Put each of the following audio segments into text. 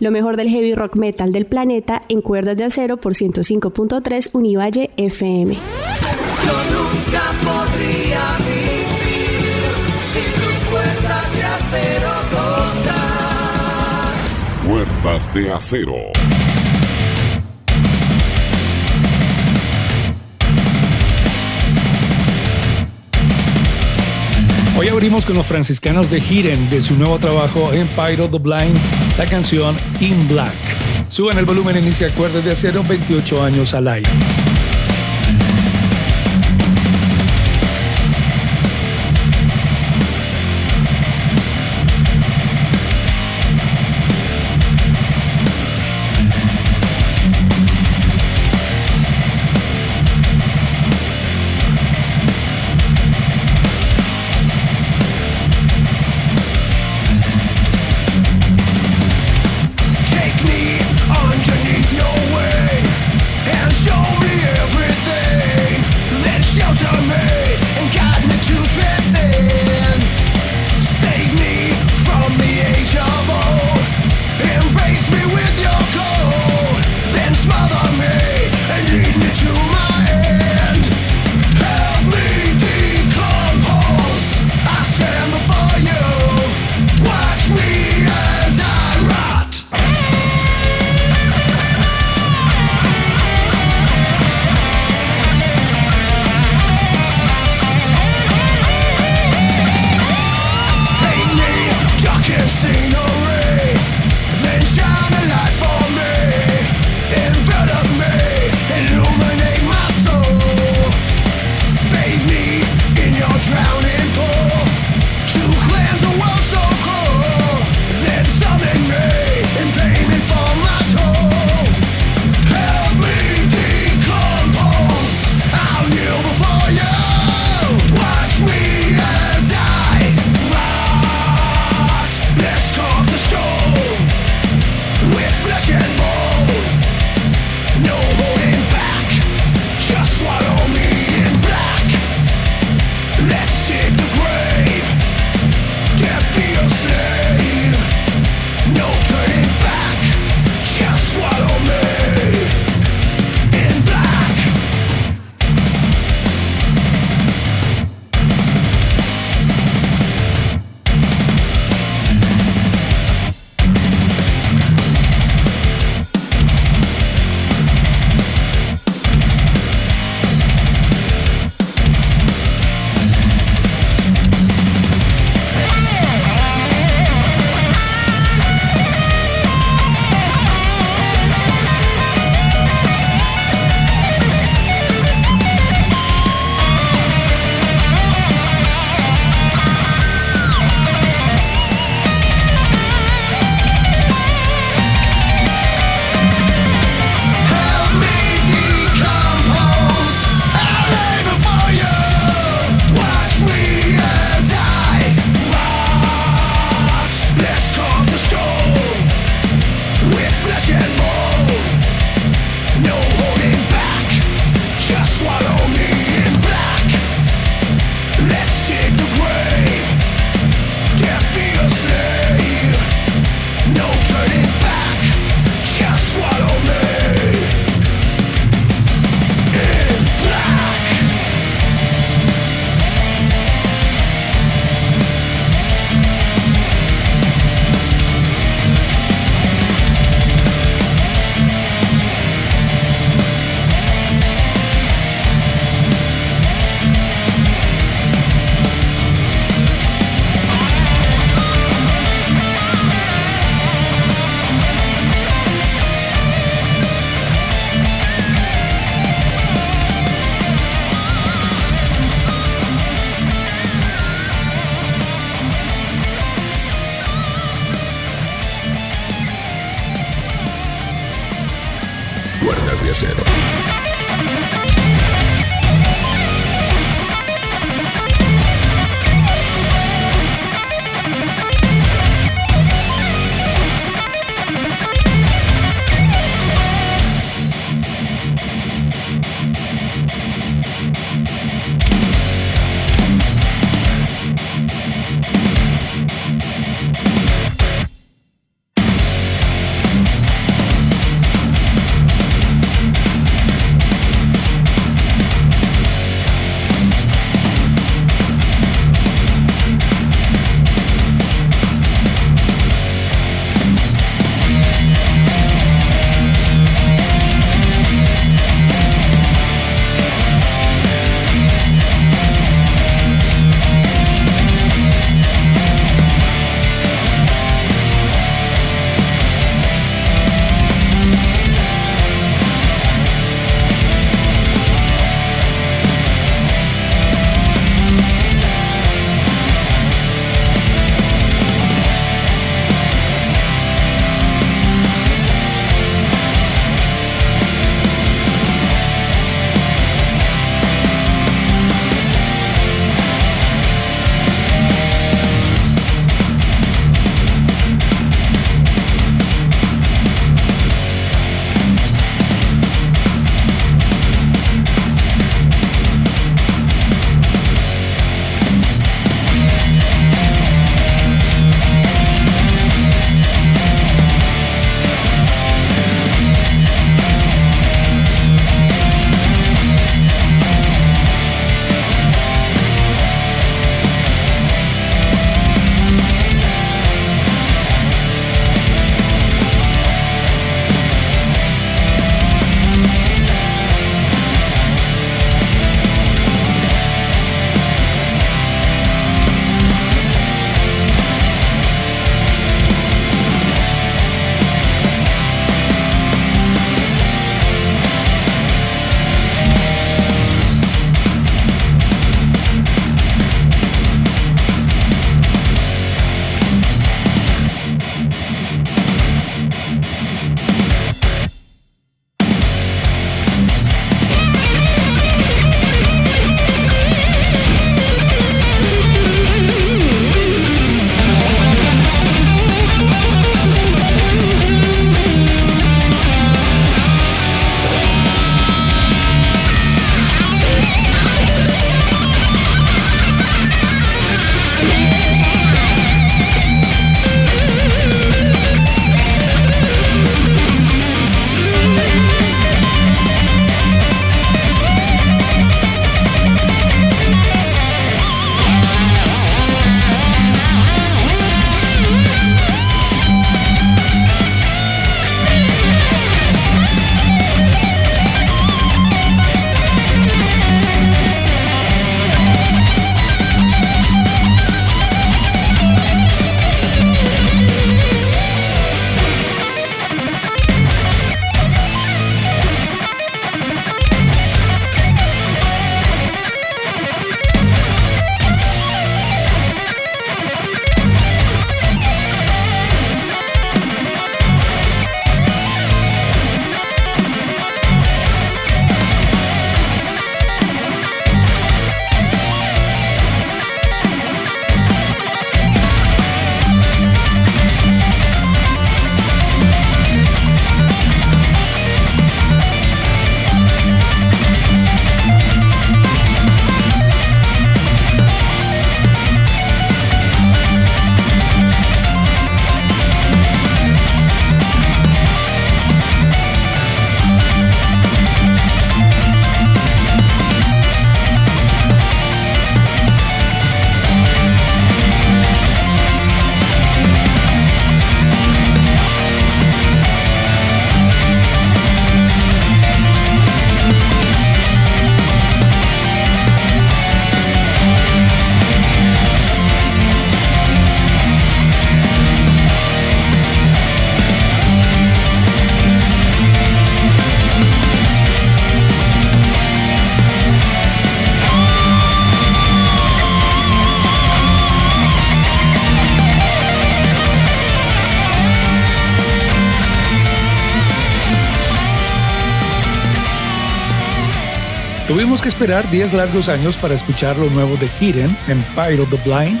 Lo mejor del heavy rock metal del planeta en cuerdas de acero por 105.3 Univalle FM. Yo nunca podría vivir sin tus cuerdas de acero Cuerdas de acero. Hoy abrimos con los franciscanos de Hiren de su nuevo trabajo Empire of the Blind, la canción In Black. Suben el volumen, inicia cuerdas de acero 28 años al aire. Esperar 10 largos años para escuchar lo nuevo de Hidden, Empire of the Blind,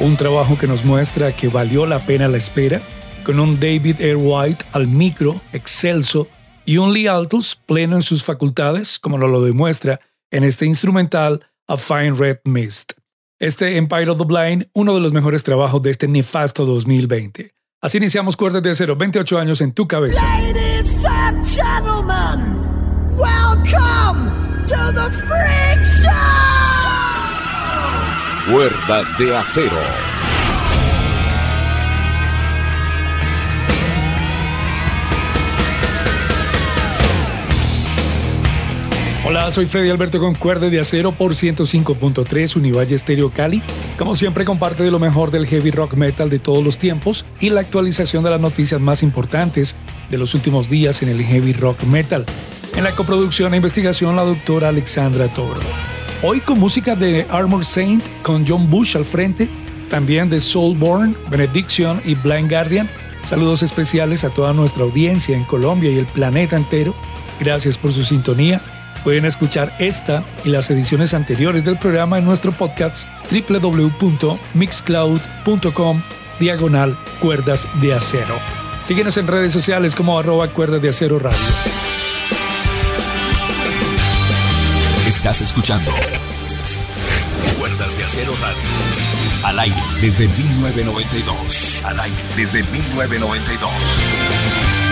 un trabajo que nos muestra que valió la pena la espera, con un David Air White al micro, excelso, y un Lee Altus pleno en sus facultades, como nos lo demuestra en este instrumental A Fine Red Mist. Este Empire of the Blind, uno de los mejores trabajos de este nefasto 2020. Así iniciamos Cuerdas de Acero, 28 años en tu cabeza. Ladies and gentlemen, welcome to the Freak Show! Cuerdas de acero. Hola, soy Freddy Alberto con Cuerdas de Acero por 105.3 Univalle Stereo Cali. Como siempre, comparte de lo mejor del heavy rock metal de todos los tiempos y la actualización de las noticias más importantes de los últimos días en el heavy rock metal. En la coproducción e investigación, la doctora Alexandra Toro. Hoy con música de Armor Saint con John Bush al frente, también de Soulborn, Benediction y Blind Guardian. Saludos especiales a toda nuestra audiencia en Colombia y el planeta entero. Gracias por su sintonía. Pueden escuchar esta y las ediciones anteriores del programa en nuestro podcast www.mixcloud.com diagonal cuerdas de acero. Síguenos en redes sociales como arroba cuerdas de acero radio. Estás escuchando Cuerdas de Acero Radio. Al aire desde 1992. Al aire desde 1992.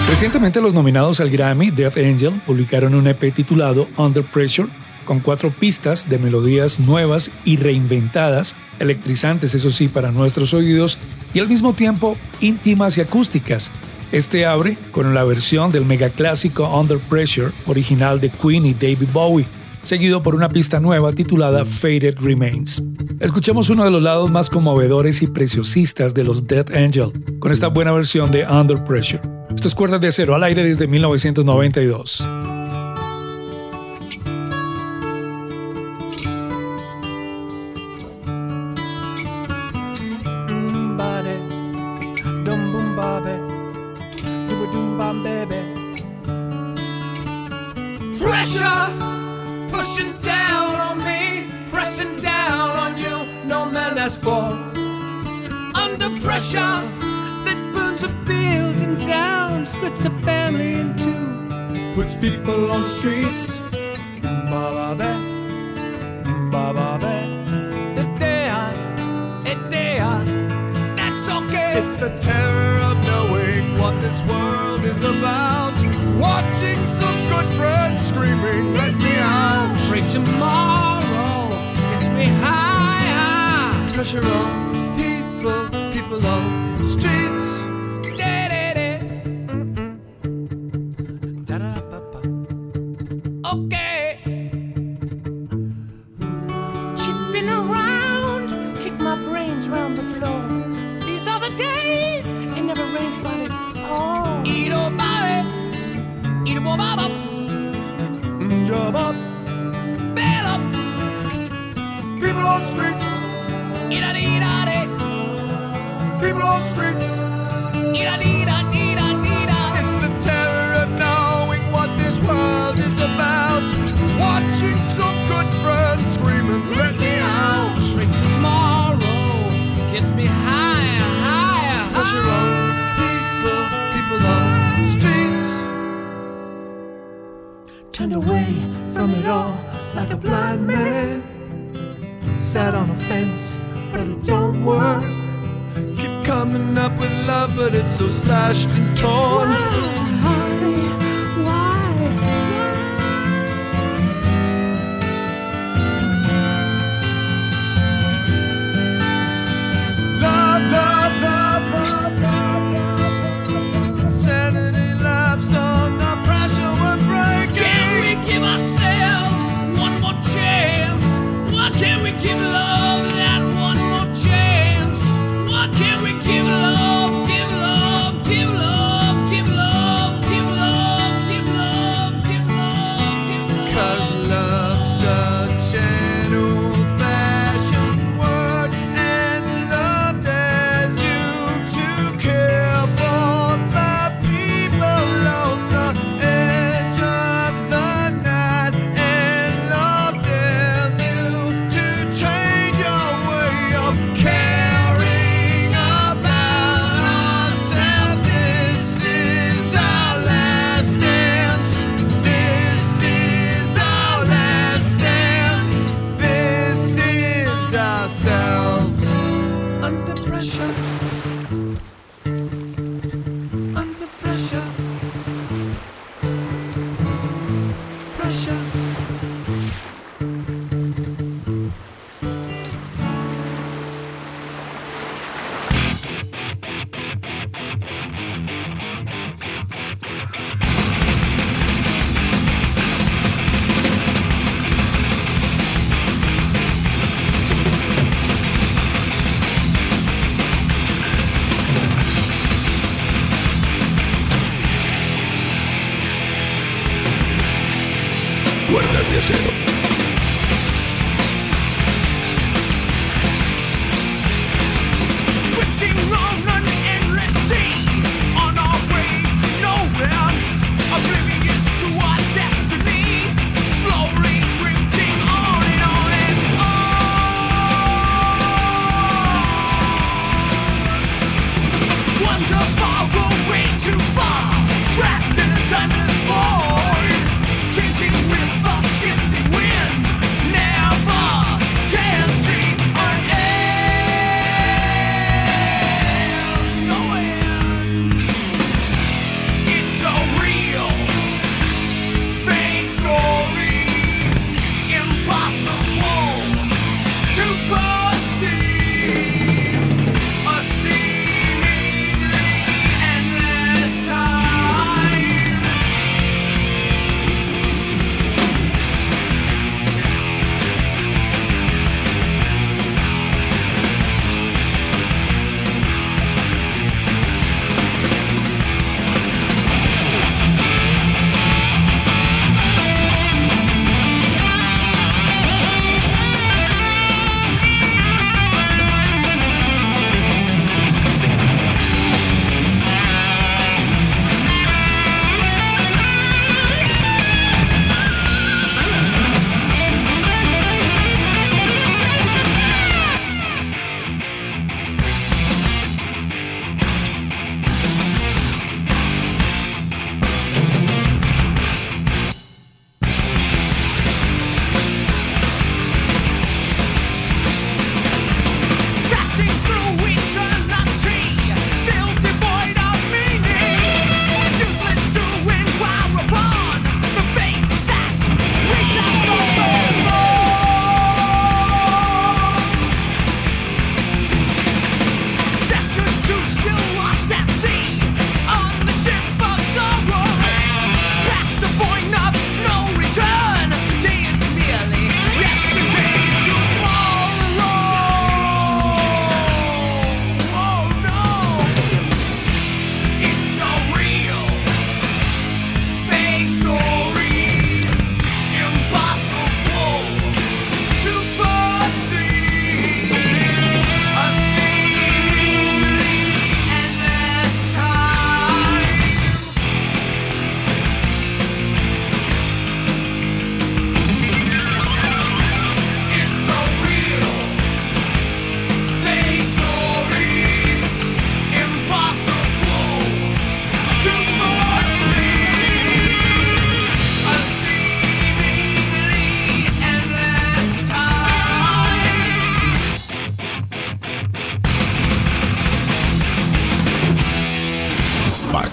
Recientemente los nominados al Grammy Death Angel publicaron un EP titulado Under Pressure con cuatro pistas de melodías nuevas y reinventadas, electrizantes eso sí para nuestros oídos y al mismo tiempo íntimas y acústicas. Este abre con la versión del megaclásico Under Pressure original de Queen y David Bowie, seguido por una pista nueva titulada Faded Remains. Escuchemos uno de los lados más conmovedores y preciosistas de los Death Angel con esta buena versión de Under Pressure. Esto es Cuerdas de Acero al aire desde 1992. question.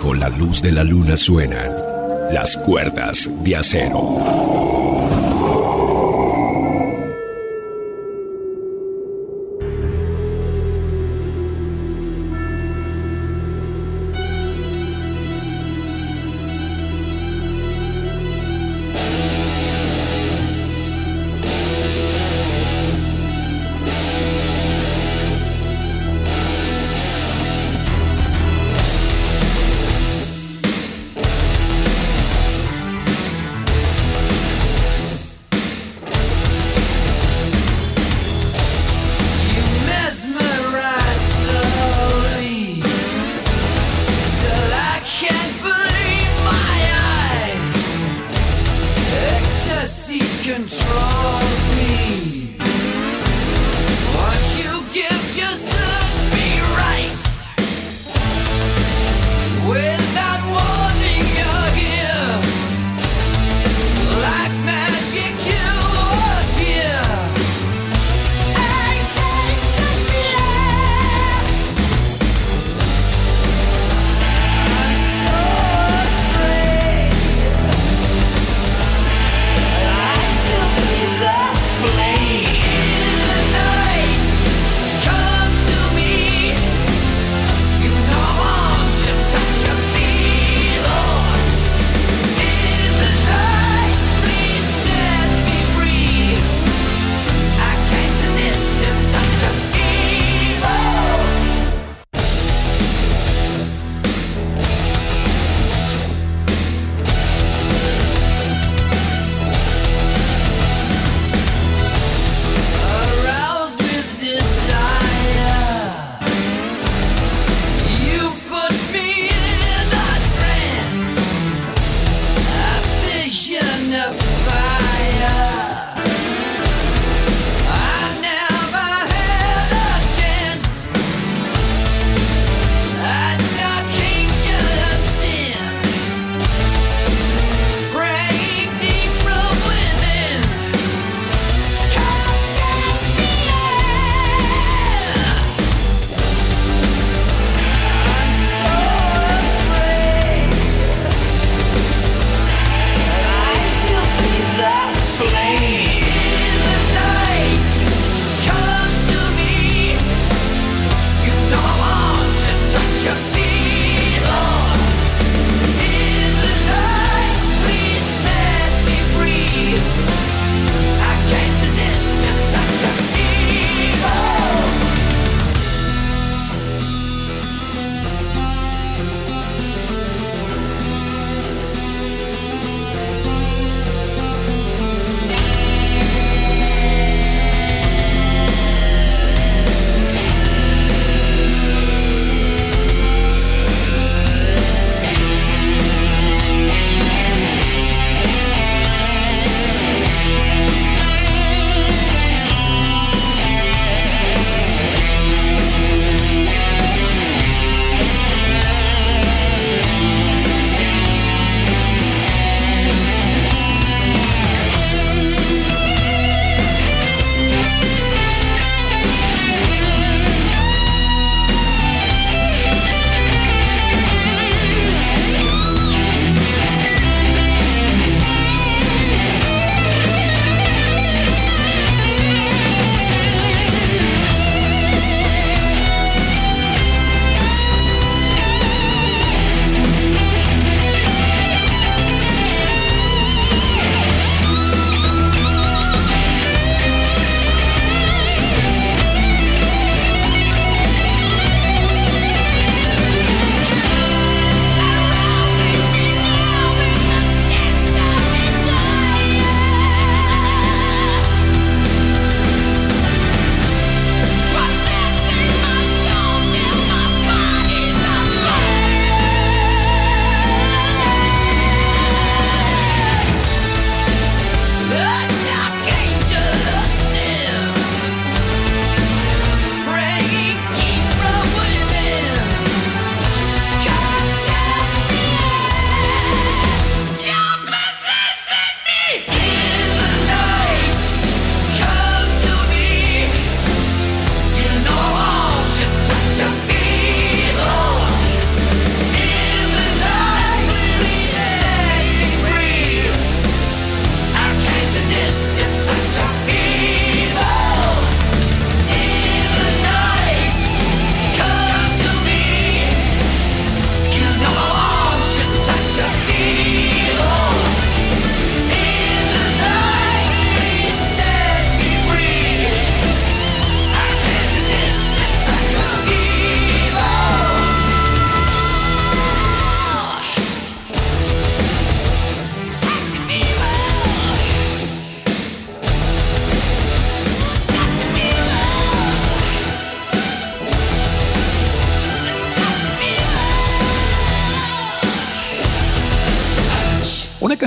De la luna suenan las cuerdas de acero.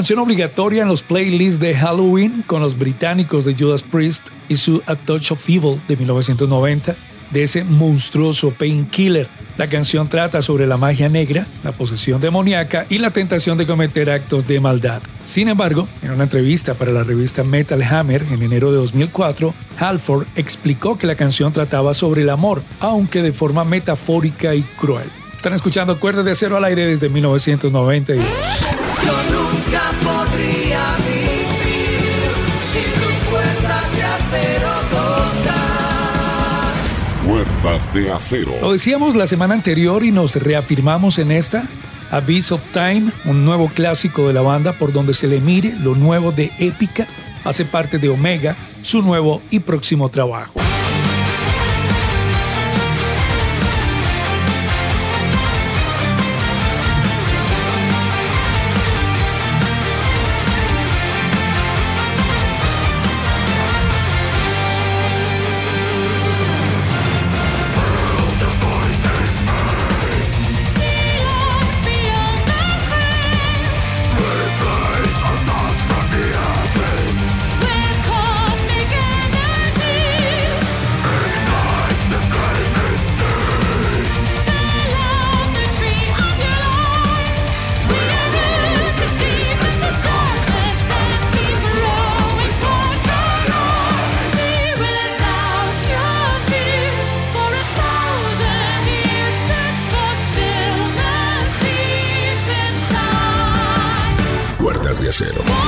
Canción obligatoria en los playlists de Halloween con los británicos de Judas Priest y su A Touch of Evil de 1990 de ese monstruoso painkiller. La canción trata sobre la magia negra, la posesión demoníaca y la tentación de cometer actos de maldad. Sin embargo, en una entrevista para la revista Metal Hammer en enero de 2004, Halford explicó que la canción trataba sobre el amor, aunque de forma metafórica y cruel. Están escuchando Cuerdas de Acero al aire desde 1992. De acero. Lo decíamos la semana anterior y nos reafirmamos en esta. Abyss of Time, un nuevo clásico de la banda por donde se le mire lo nuevo de Épica, hace parte de Omega, su nuevo y próximo trabajo. cero.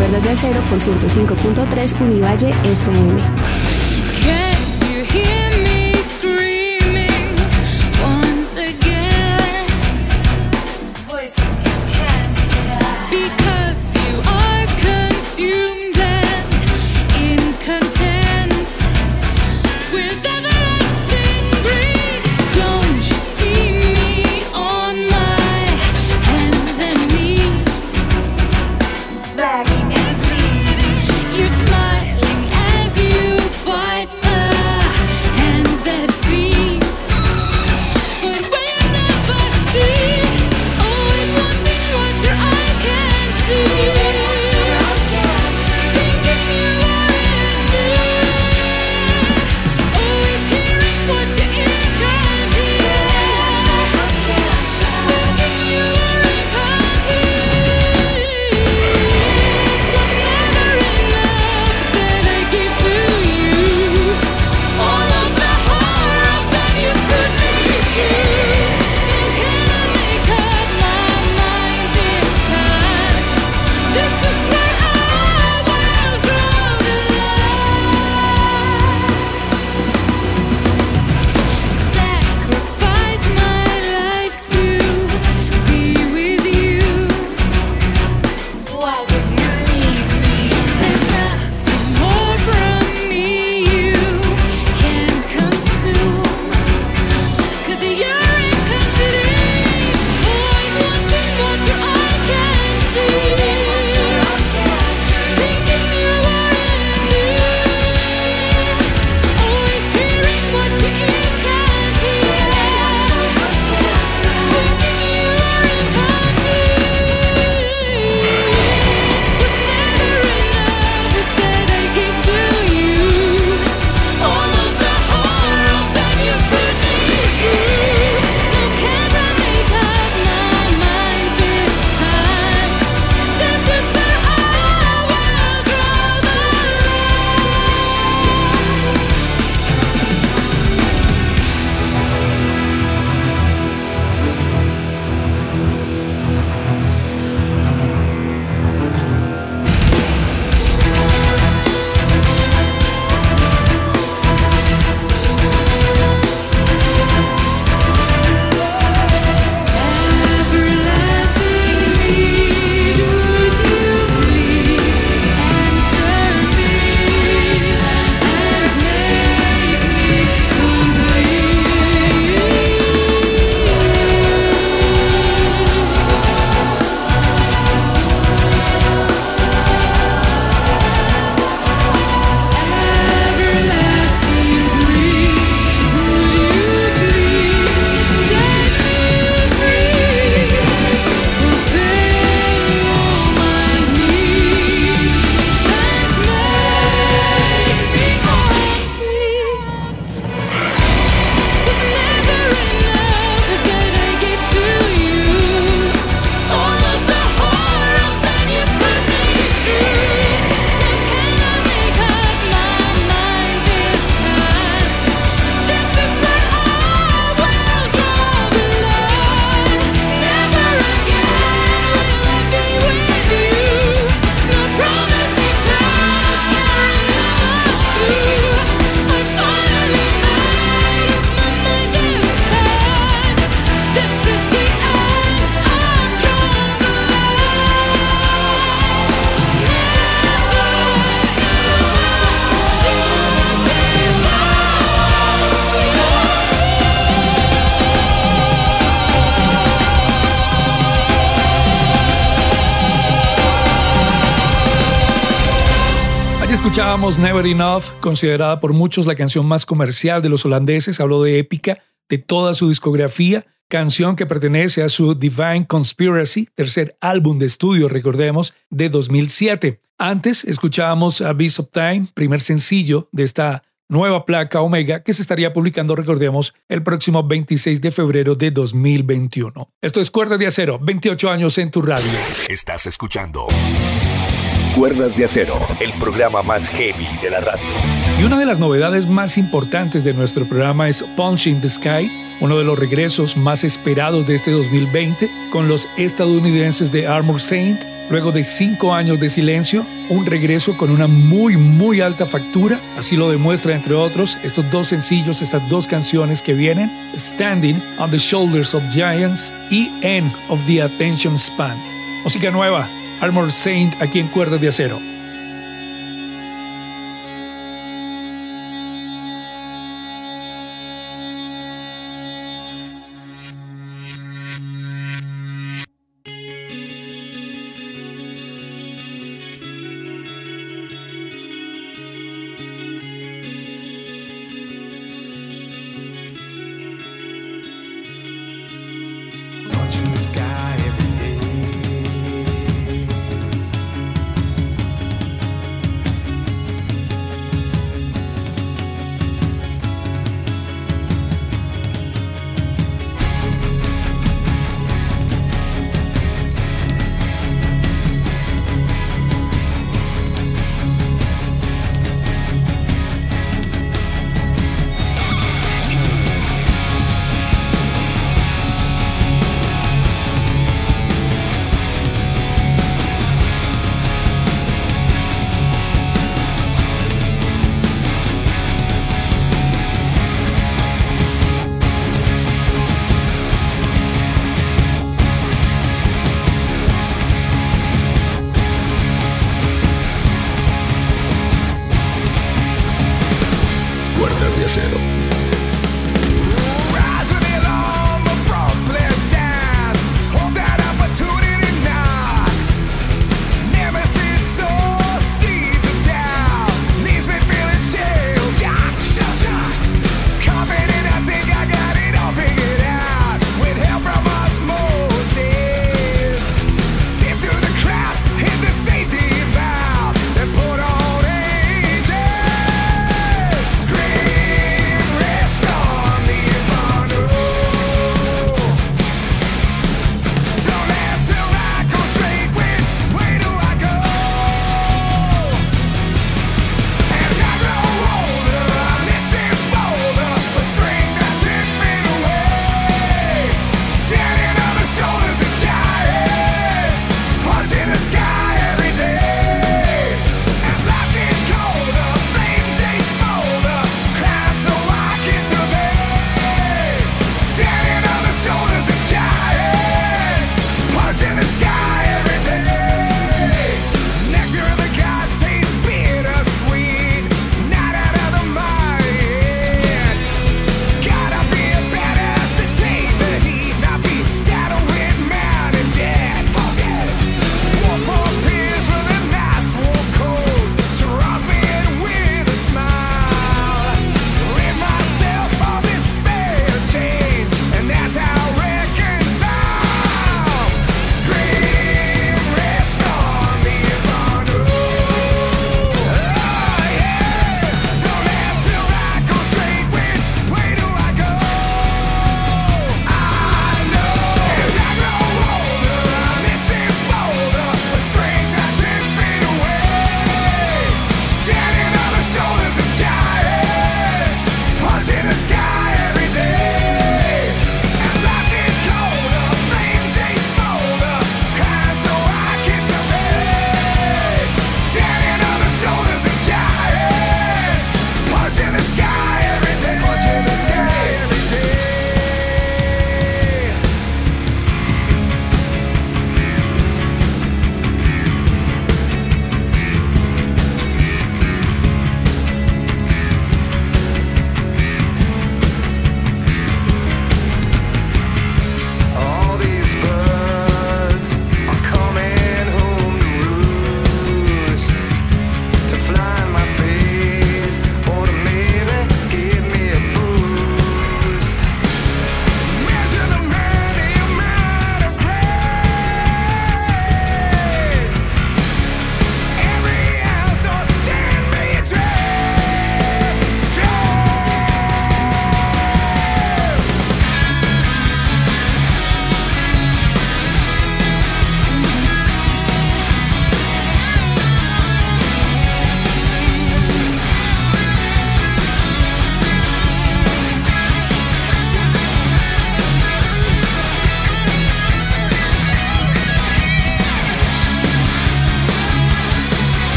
Cuerdas de acero por 105.3 Univalle FM. Never Enough, considerada por muchos la canción más comercial de los holandeses, habló de épica de toda su discografía, canción que pertenece a su Divine Conspiracy, tercer álbum de estudio, recordemos, de 2007. Antes escuchábamos A Beast of Time, primer sencillo de esta nueva placa Omega que se estaría publicando, recordemos, el próximo 26 de febrero de 2021. Esto es Cuerda de Acero, 28 años en tu radio. Estás escuchando Cuerdas de Acero, el programa más heavy de la radio. Y una de las novedades más importantes de nuestro programa es Punch in the Sky, uno de los regresos más esperados de este 2020 con los estadounidenses de Armor Saint Luego de cinco años de silencio, un regreso con una muy muy alta factura, así lo demuestra entre otros estos dos sencillos, estas dos canciones que vienen, Standing on the Shoulders of Giants y End of the Attention Span. Música nueva, Armor Saint aquí en Cuerdas de Acero. cero.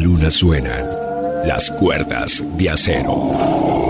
Luna suenan las cuerdas de acero.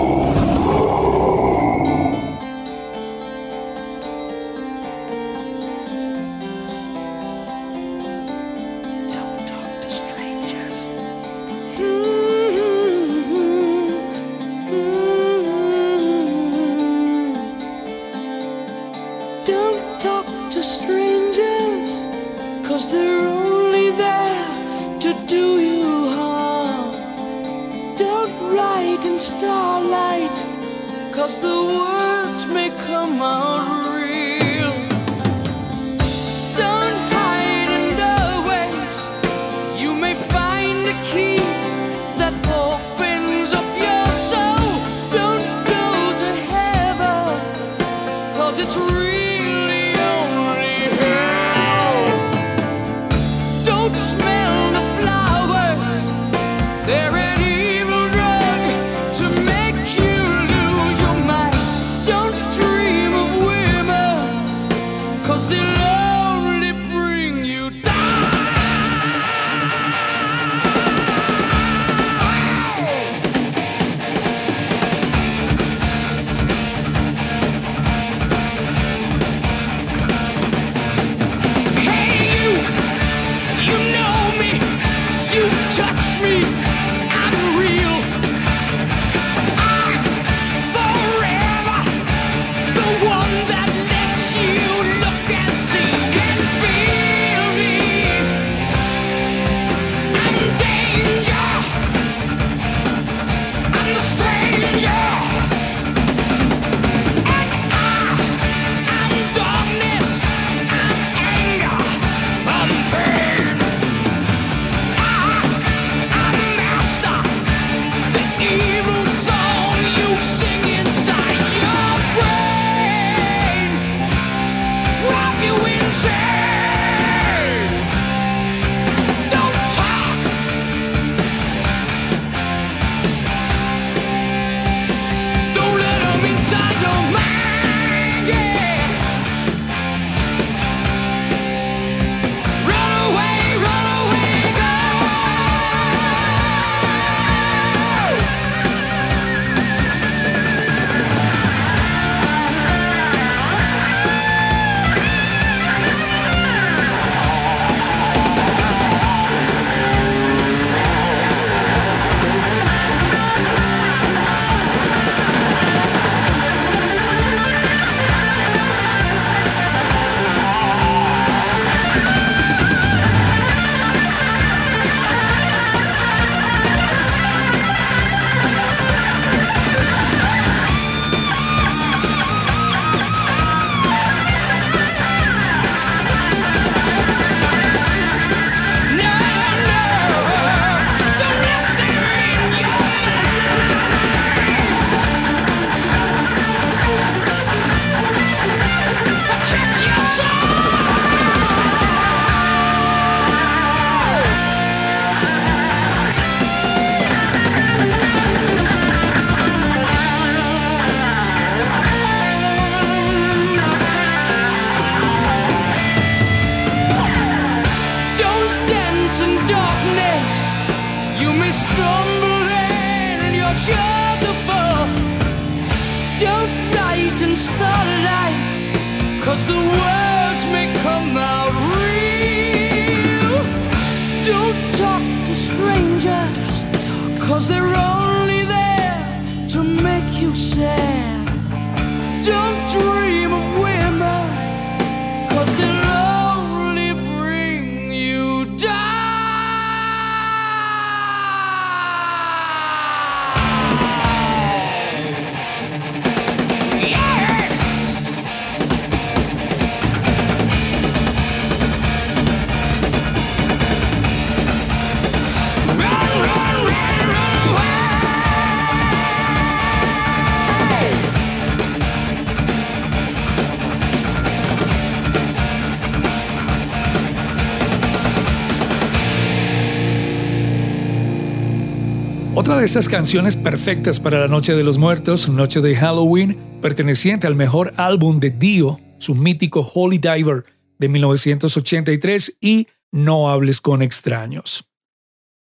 Otra de esas canciones perfectas para la Noche de los Muertos, Noche de Halloween, perteneciente al mejor álbum de Dio, su mítico Holy Diver de 1983 y No hables con extraños.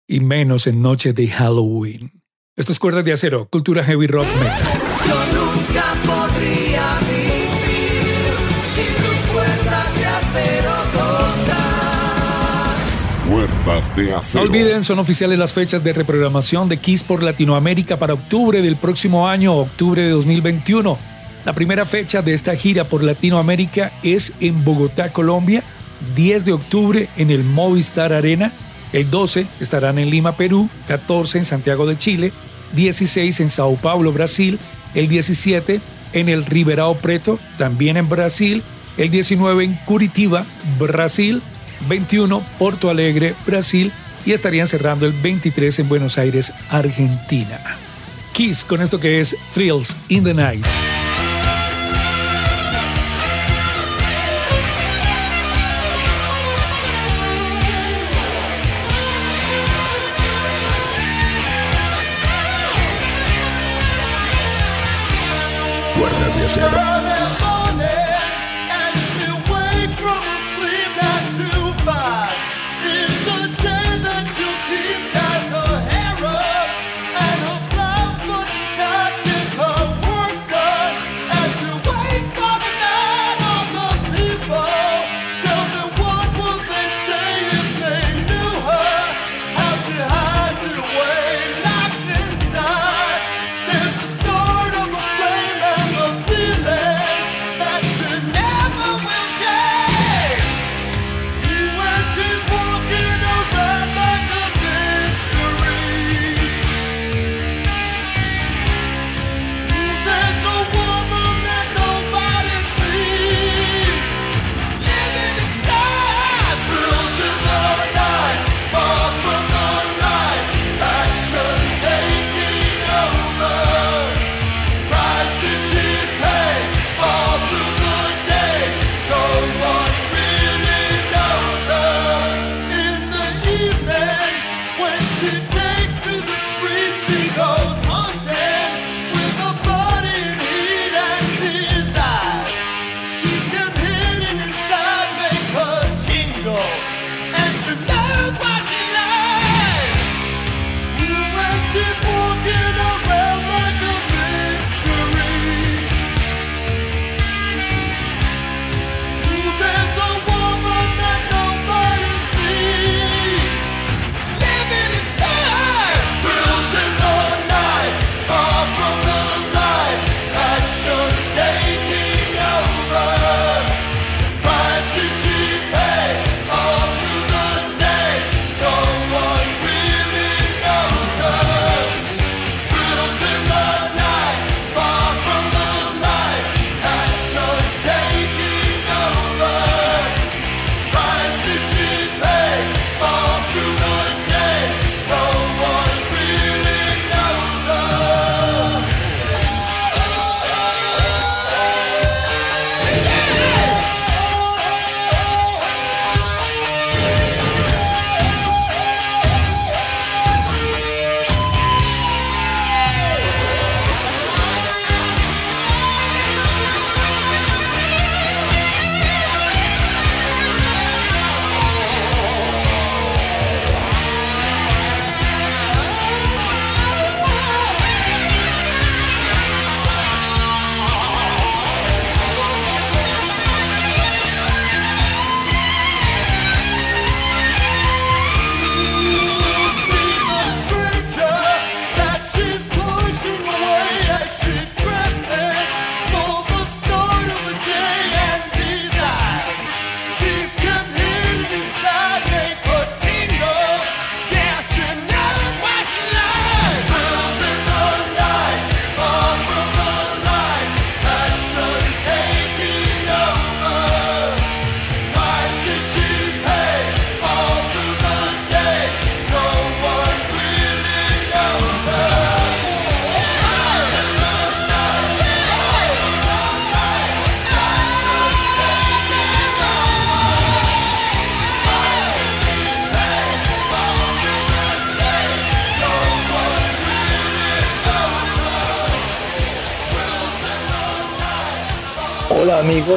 Y menos en Noche de Halloween. Esto es Cuerdas de Acero, Cultura Heavy Rock Metal. No olviden, son oficiales las fechas de reprogramación de Kiss por Latinoamérica para octubre del próximo año, octubre de 2021. La primera fecha de esta gira por Latinoamérica es en Bogotá, Colombia, 10 de octubre en el Movistar Arena. El 12 estarán en Lima, Perú, 14 en Santiago de Chile, 16 en Sao Paulo, Brasil, el 17 en el Ribeirão Preto, también en Brasil, el 19 en Curitiba, Brasil, 21 Porto Alegre, Brasil y estarían cerrando el 23 en Buenos Aires, Argentina. Kiss con esto que es Thrills in the Night.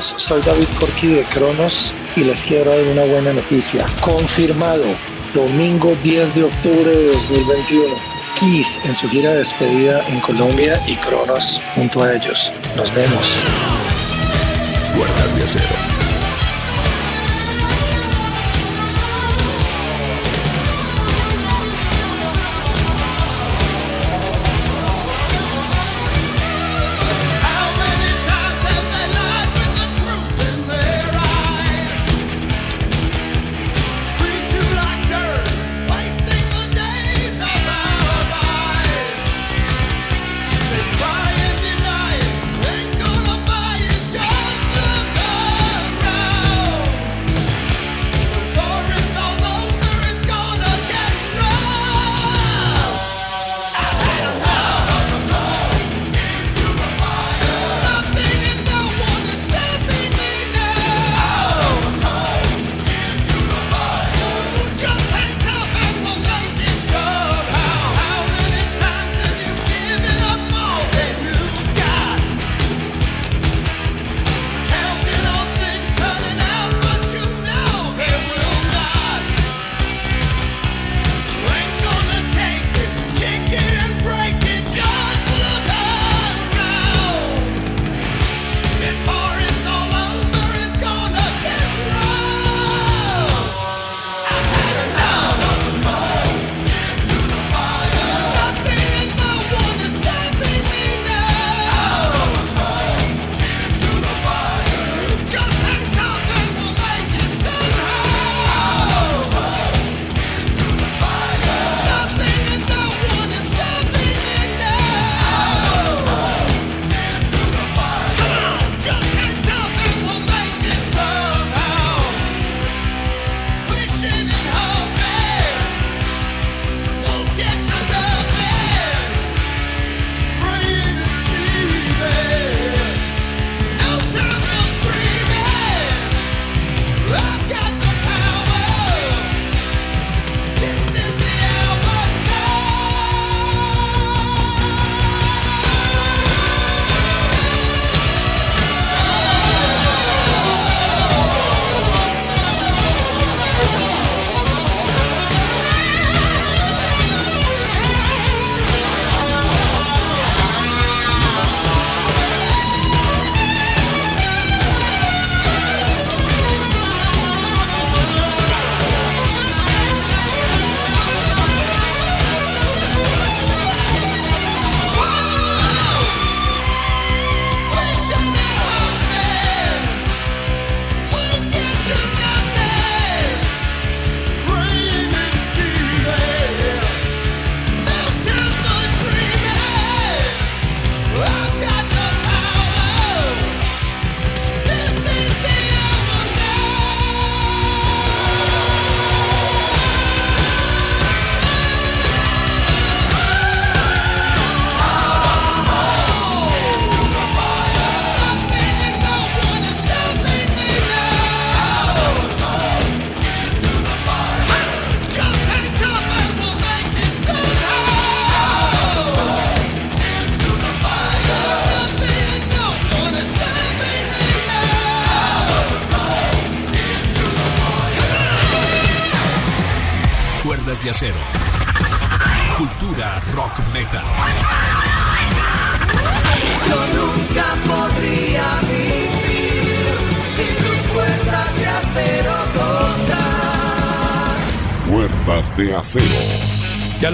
soy David Corqui de Cronos y les quiero dar una buena noticia. Confirmado, domingo 10 de octubre de 2021. Kiss en su gira de despedida en Colombia y Cronos junto a ellos. Nos vemos. Puertas de acero.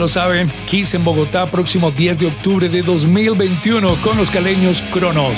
Lo saben, Kiss en Bogotá, próximo 10 de octubre de 2021 con los caleños Cronos.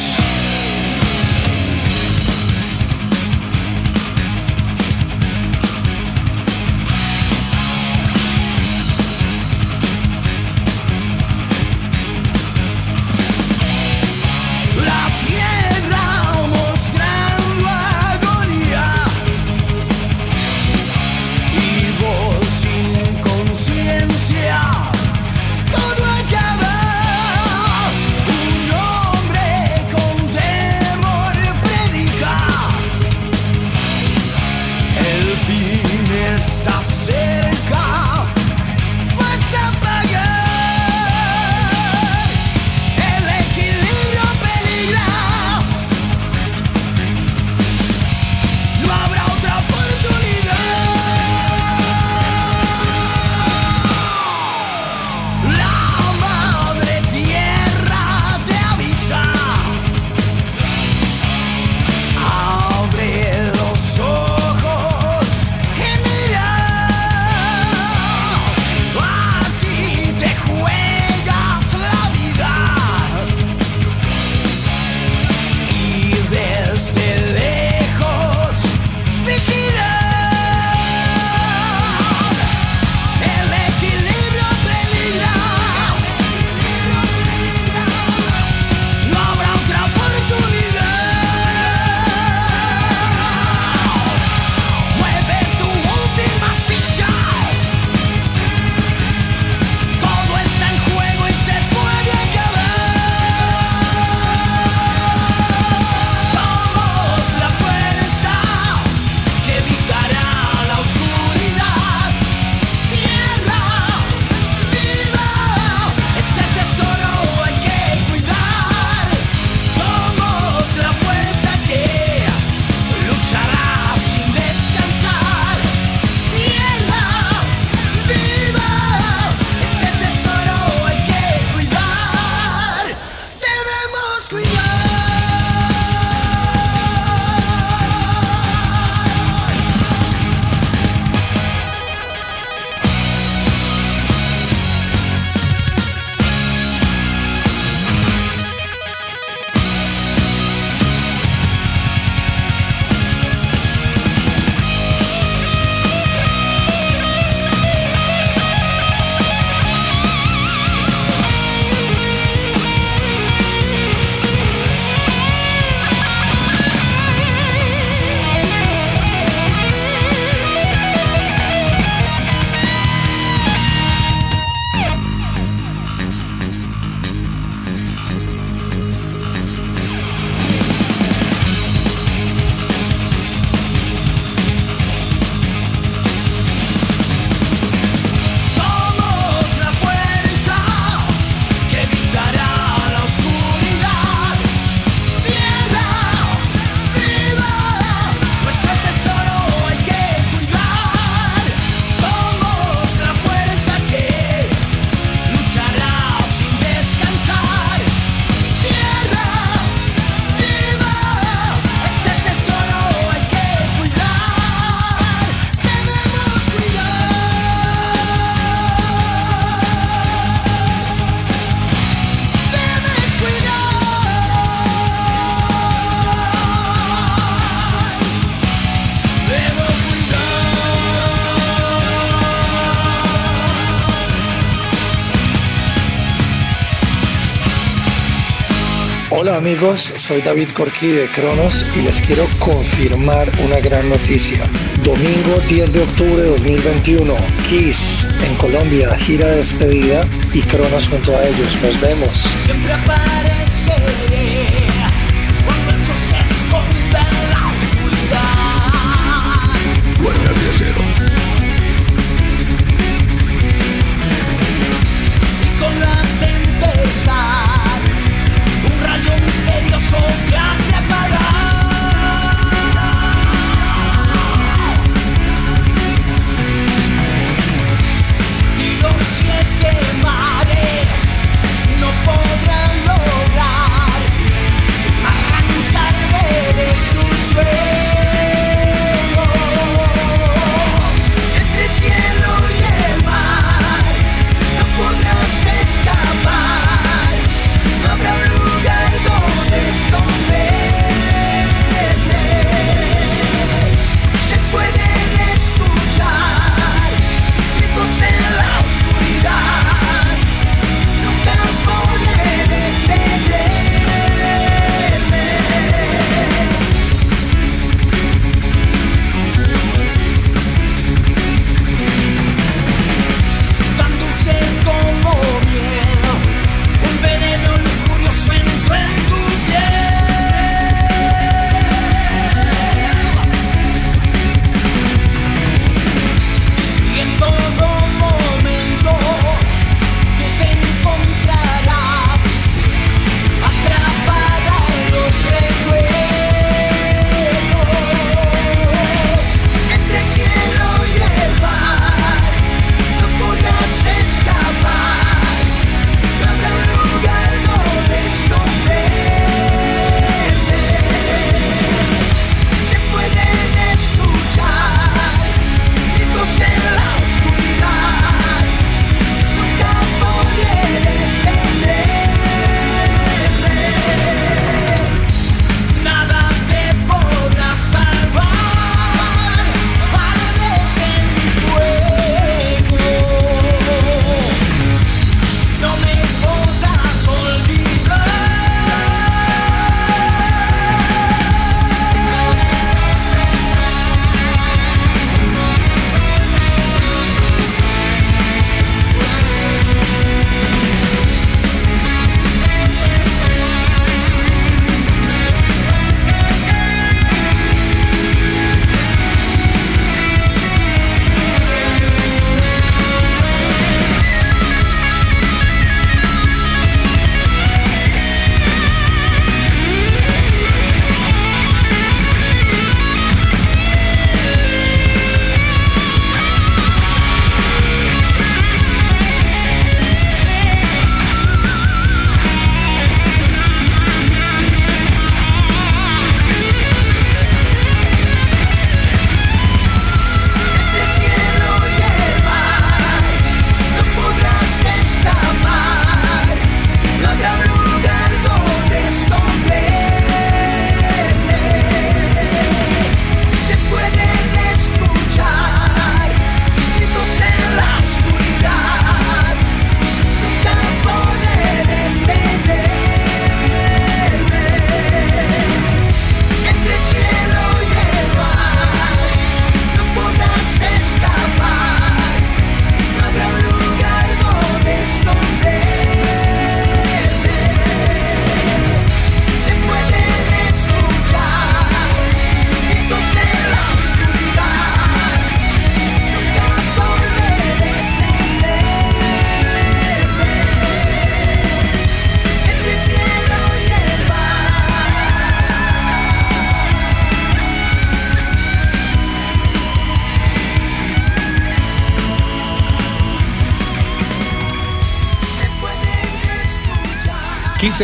Amigos, soy David Corqui de Cronos y les quiero confirmar una gran noticia. Domingo 10 de octubre de 2021, Kiss en Colombia, gira despedida y Cronos junto a ellos. Nos vemos. Siempre apareceré cuando el sol esconda la oscuridad.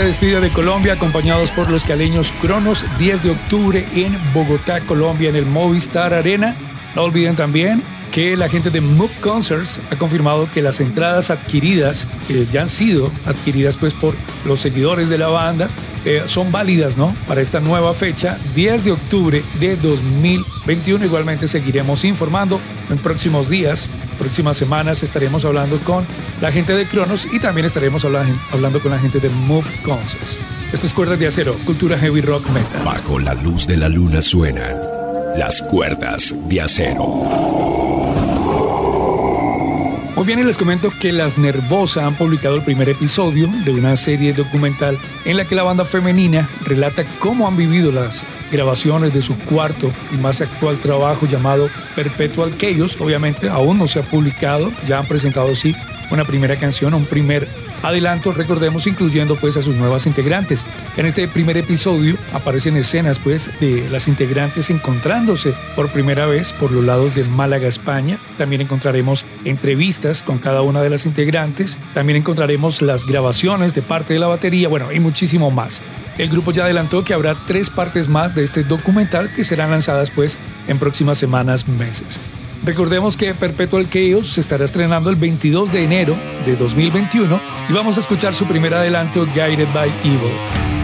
despide de Colombia acompañados por los caleños Cronos 10 de octubre en Bogotá, Colombia, en el Movistar Arena. No olviden también que la gente de Move Concerts ha confirmado que las entradas adquiridas, que ya han sido adquiridas pues por los seguidores de la banda, eh, son válidas, ¿no? Para esta nueva fecha, 10 de octubre de 2021. Igualmente seguiremos informando en próximos días próximas semanas estaremos hablando con la gente de Cronos y también estaremos hablando con la gente de Move Concerts. Esto es Cuerdas de Acero, cultura heavy rock metal. Bajo la luz de la luna suenan las cuerdas de acero. Muy bien, y les comento que Las Nervosa han publicado el primer episodio de una serie documental en la que la banda femenina relata cómo han vivido las grabaciones de su cuarto y más actual trabajo llamado Perpetual Chaos. Obviamente aún no se ha publicado, ya han presentado sí una primera canción, un primer adelanto, recordemos, incluyendo pues a sus nuevas integrantes. En este primer episodio aparecen escenas pues de las integrantes encontrándose por primera vez por los lados de Málaga, España. También encontraremos entrevistas con cada una de las integrantes. También encontraremos las grabaciones de parte de la batería, bueno, y muchísimo más. El grupo ya adelantó que habrá tres partes más de este documental que serán lanzadas pues en próximas semanas, meses. Recordemos que Perpetual Chaos se estará estrenando el 22 de enero de 2021 y vamos a escuchar su primer adelanto Guided by Evil.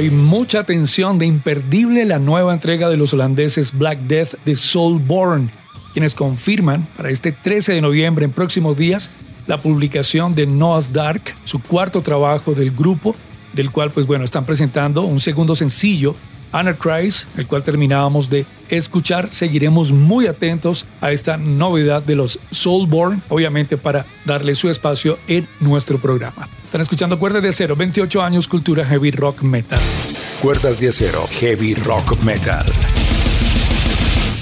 Hoy mucha atención de imperdible la nueva entrega de los holandeses Black Death de Soulborn, quienes confirman para este 13 de noviembre en próximos días la publicación de Noah's Dark, su cuarto trabajo del grupo, del cual pues bueno, están presentando un segundo sencillo Anarchrise, el cual terminábamos de escuchar. Seguiremos muy atentos a esta novedad de los Soulborn, obviamente para darle su espacio en nuestro programa. Están escuchando Cuerdas de Acero, 28 años, cultura heavy rock metal. Cuerdas de Acero, heavy rock metal.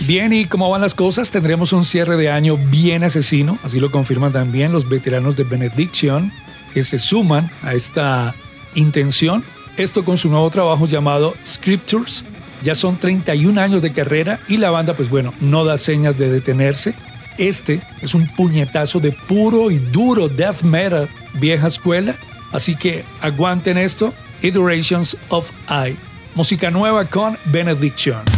Bien, ¿y cómo van las cosas? Tendremos un cierre de año bien asesino, así lo confirman también los veteranos de Benediction, que se suman a esta intención esto con su nuevo trabajo llamado Scriptures. Ya son 31 años de carrera y la banda, pues bueno, no da señas de detenerse. Este es un puñetazo de puro y duro death metal, vieja escuela. Así que aguanten esto. Iterations of I. Música nueva con Benediction.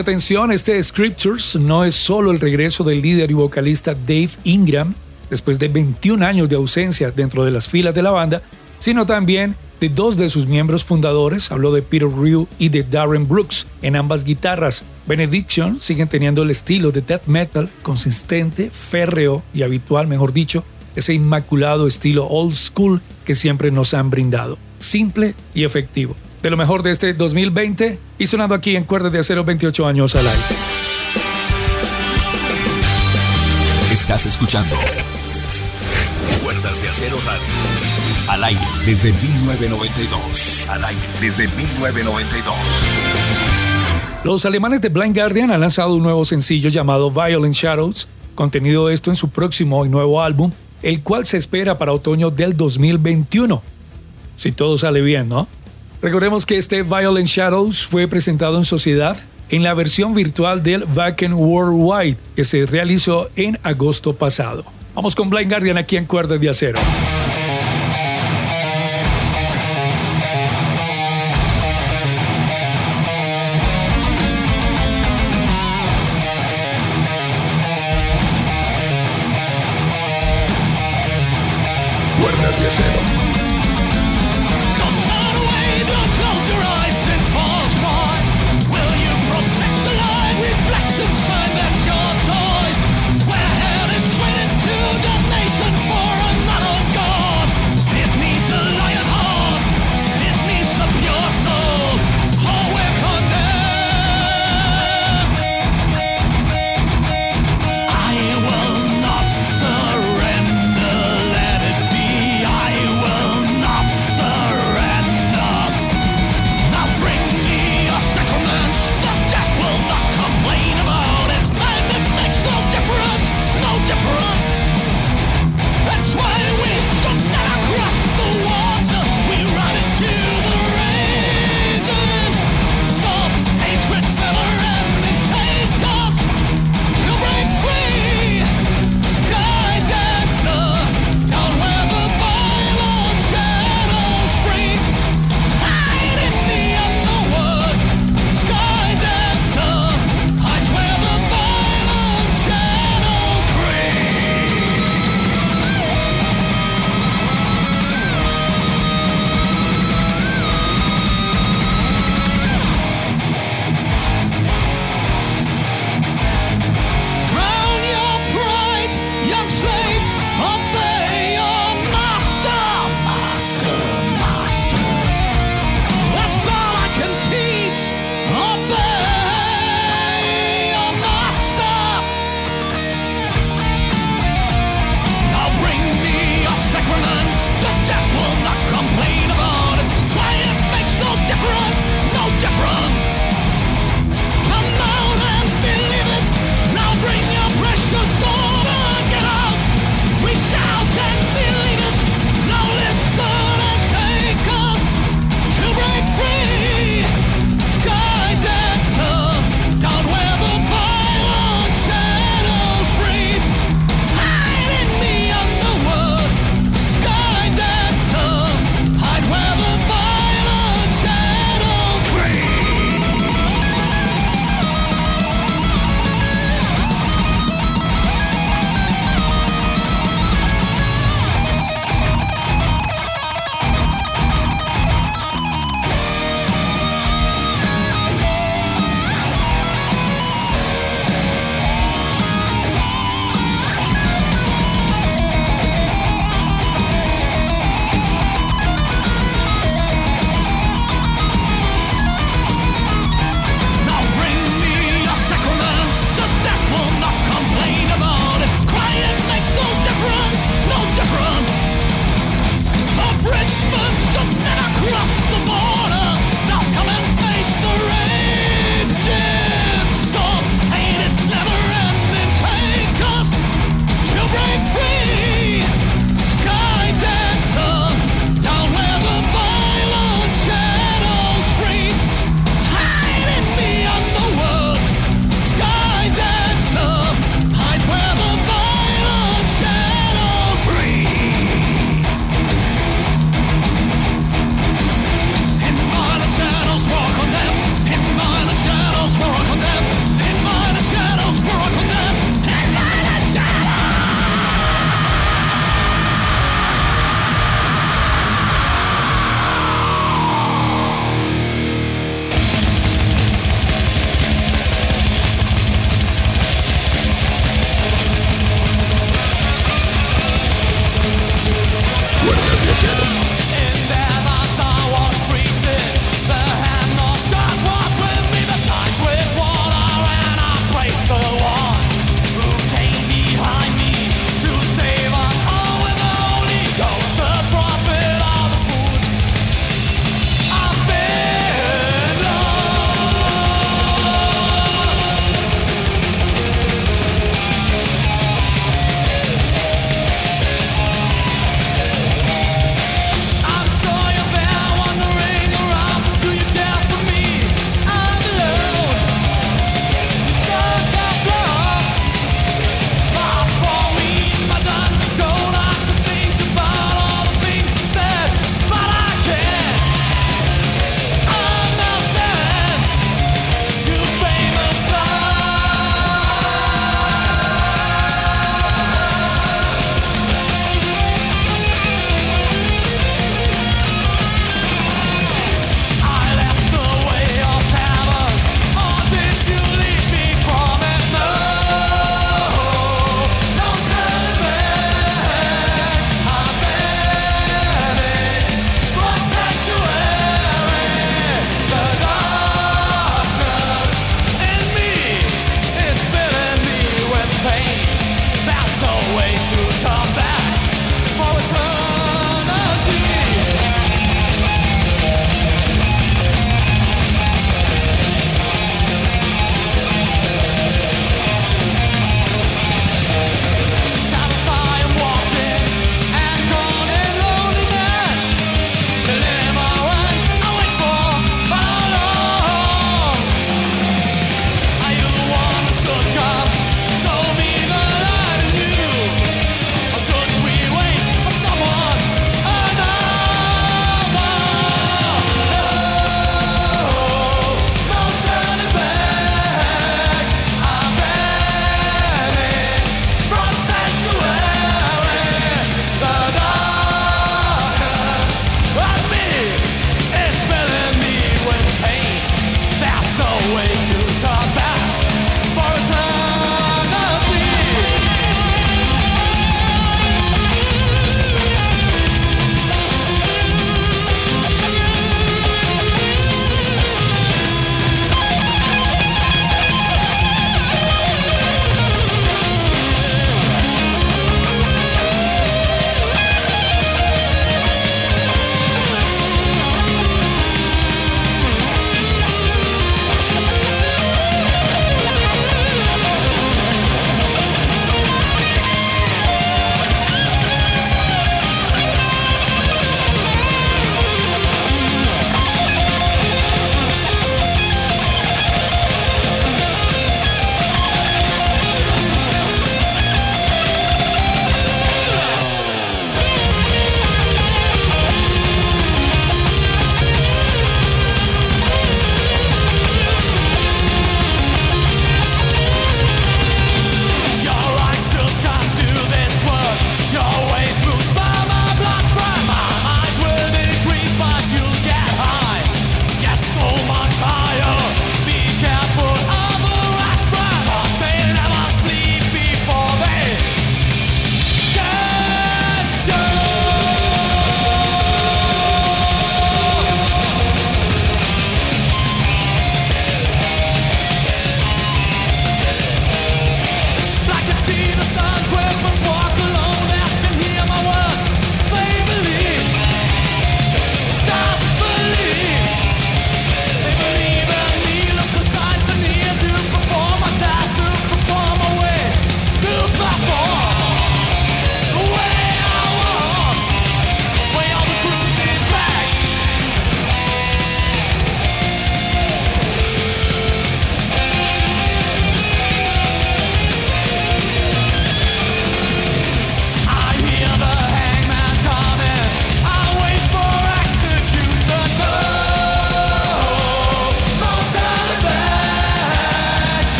Atención, este Scriptures no es solo el regreso del líder y vocalista Dave Ingram después de 21 años de ausencia dentro de las filas de la banda, sino también de dos de sus miembros fundadores, habló de Peter Rue y de Darren Brooks en ambas guitarras. Benediction siguen teniendo el estilo de death metal consistente, férreo y habitual, mejor dicho, ese inmaculado estilo old school que siempre nos han brindado. Simple y efectivo de lo mejor de este 2020 y sonando aquí en Cuerdas de Acero 28 años al aire. Estás escuchando Cuerdas de Acero Radio. Al aire desde 1992. Al aire desde 1992. Los alemanes de Blind Guardian han lanzado un nuevo sencillo llamado Violent Shadows, contenido esto en su próximo y nuevo álbum, el cual se espera para otoño del 2021. Si todo sale bien, ¿no? Recordemos que este Violent Shadows fue presentado en sociedad en la versión virtual del Wacken Worldwide que se realizó en agosto pasado. Vamos con Blind Guardian aquí en Cuerdas de Acero.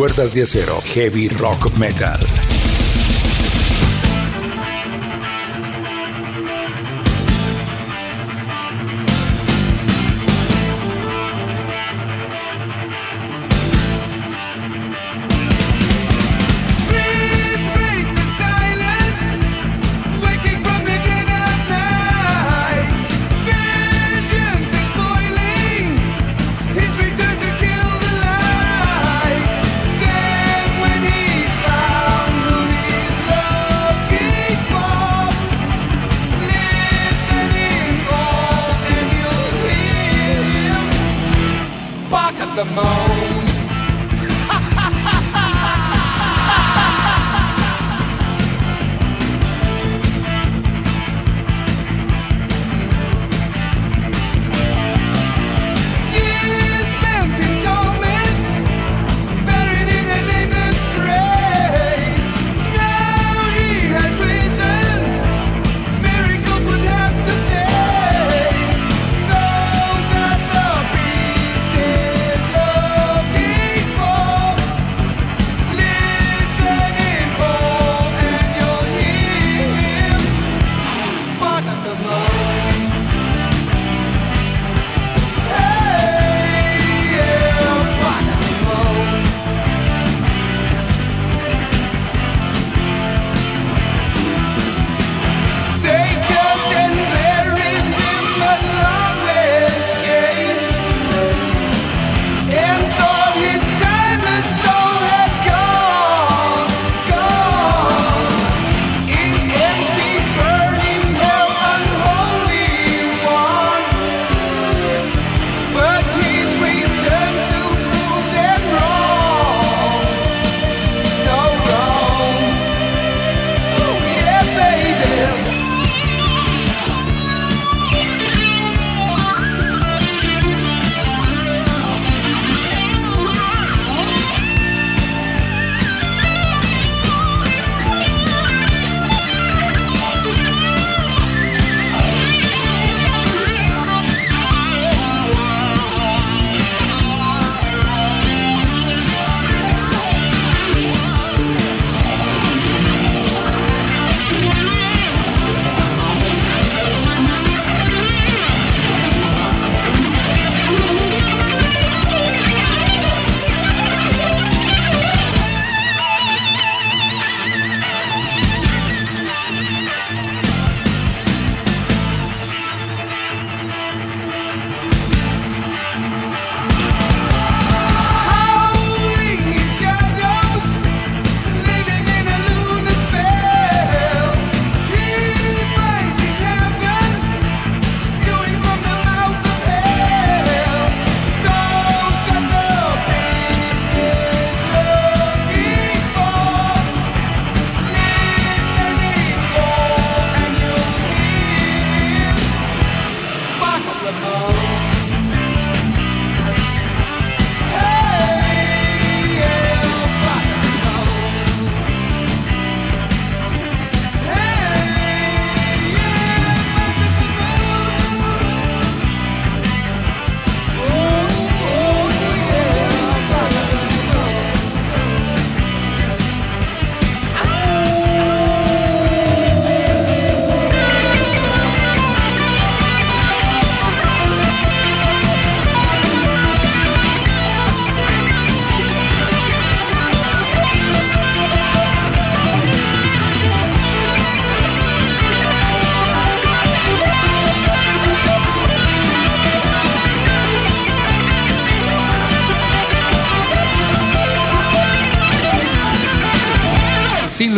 Cuerdas de acero, heavy rock metal.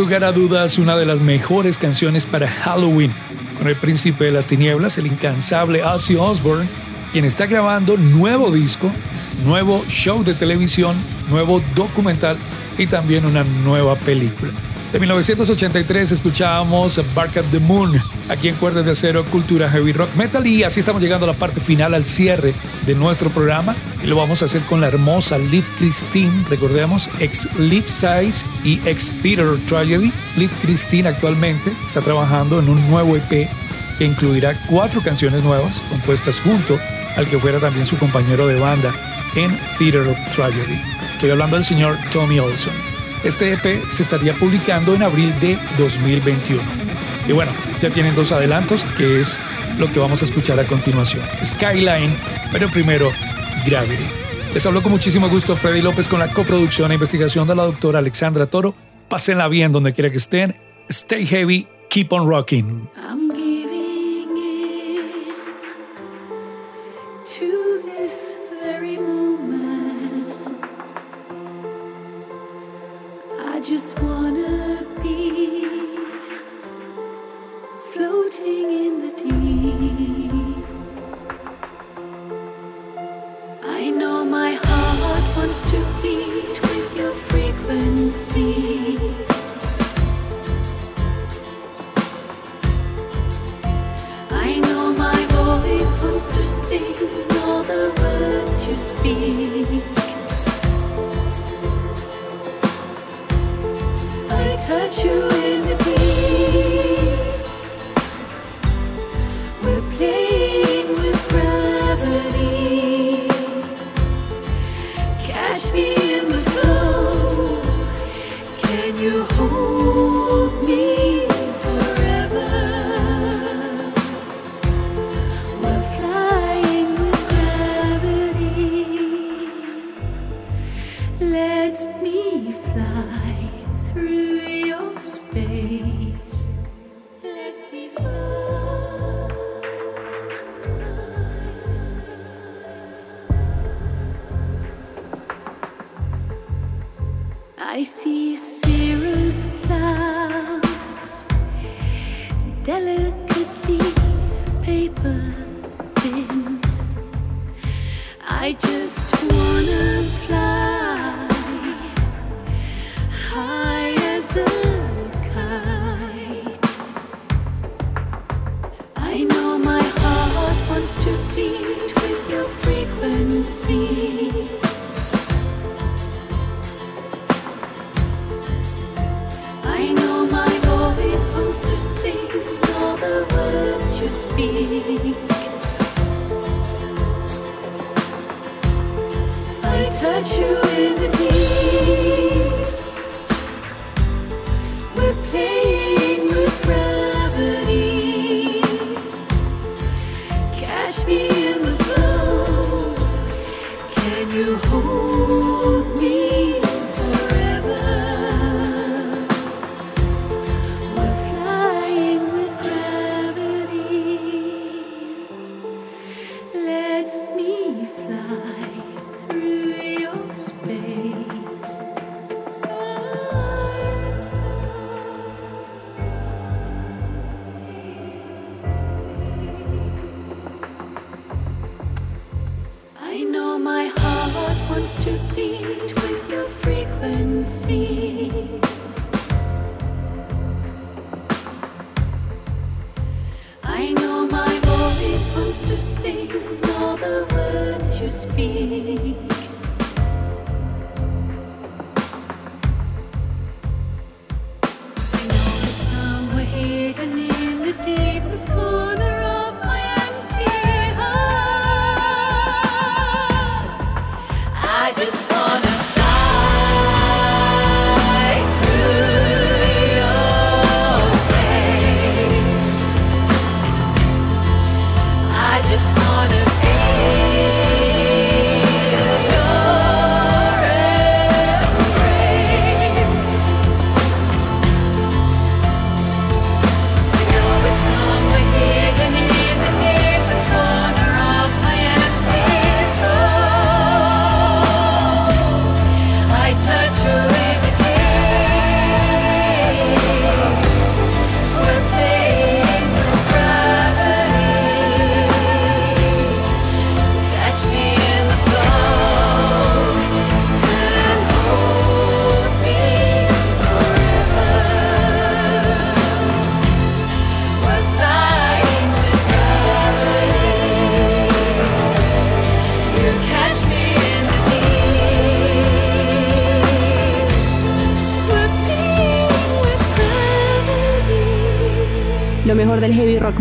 Lugar a dudas, una de las mejores canciones para Halloween. Con el príncipe de las tinieblas, el incansable Ozzy Osbourne, quien está grabando nuevo disco, nuevo show de televisión, nuevo documental y también una nueva película. De 1983 escuchábamos Bark at the Moon, aquí en Cuerdas de Acero, Cultura Heavy Rock Metal, y así estamos llegando a la parte final, al cierre de nuestro programa, y lo vamos a hacer con la hermosa Liv Christine, recordemos, ex Liv Size y ex Peter Tragedy. Liv Christine actualmente está trabajando en un nuevo EP que incluirá cuatro canciones nuevas, compuestas junto al que fuera también su compañero de banda en Theater of Tragedy. Estoy hablando del señor Tommy Olson. Este EP se estaría publicando en abril de 2021. Y bueno, ya tienen dos adelantos, que es lo que vamos a escuchar a continuación. Skyline, pero primero Gravity. Les hablo con muchísimo gusto Freddy López con la coproducción e investigación de la doctora Alexandra Toro. Pásenla bien donde quiera que estén. Stay heavy, keep on rocking. be.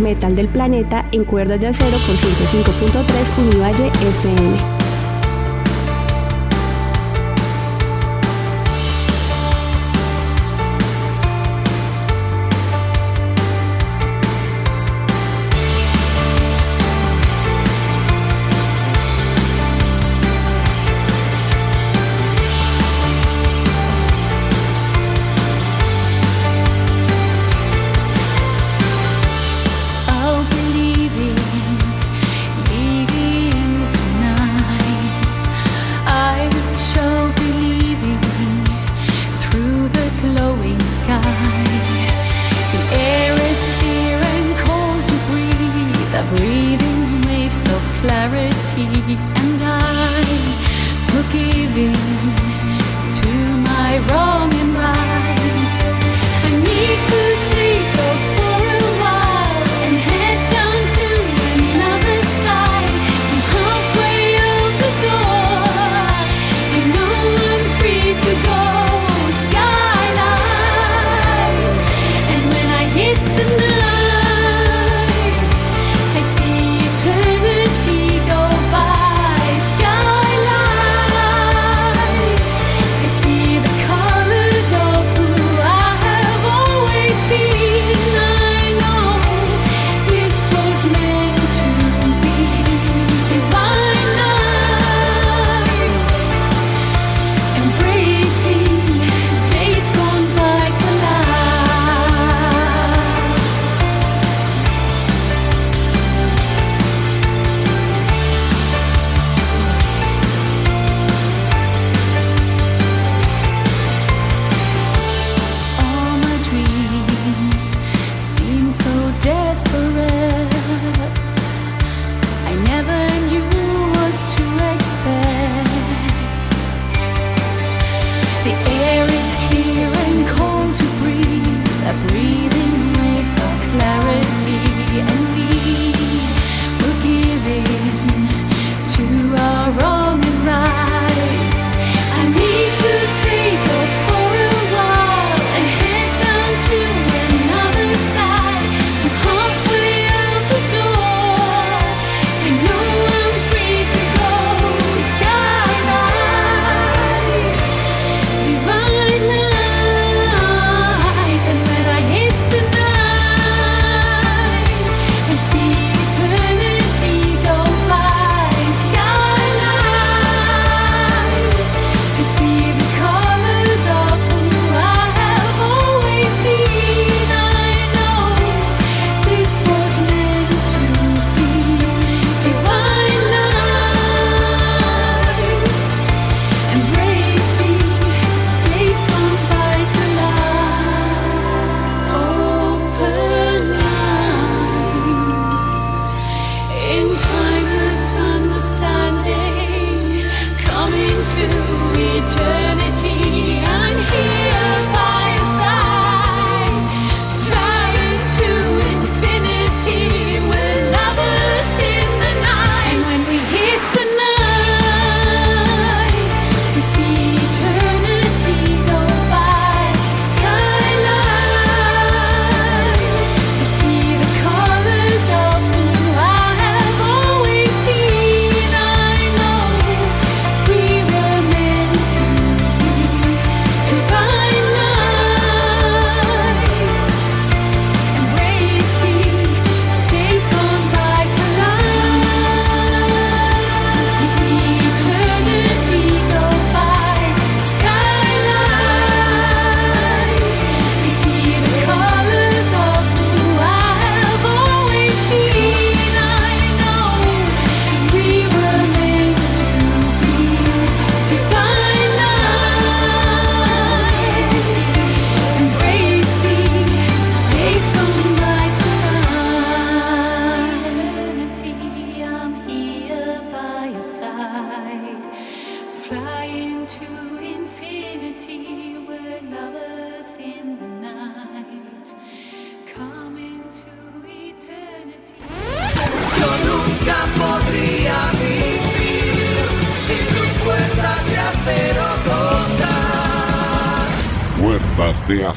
metal del planeta en cuerdas de acero con 105.3 Univalle FM.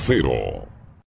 cero.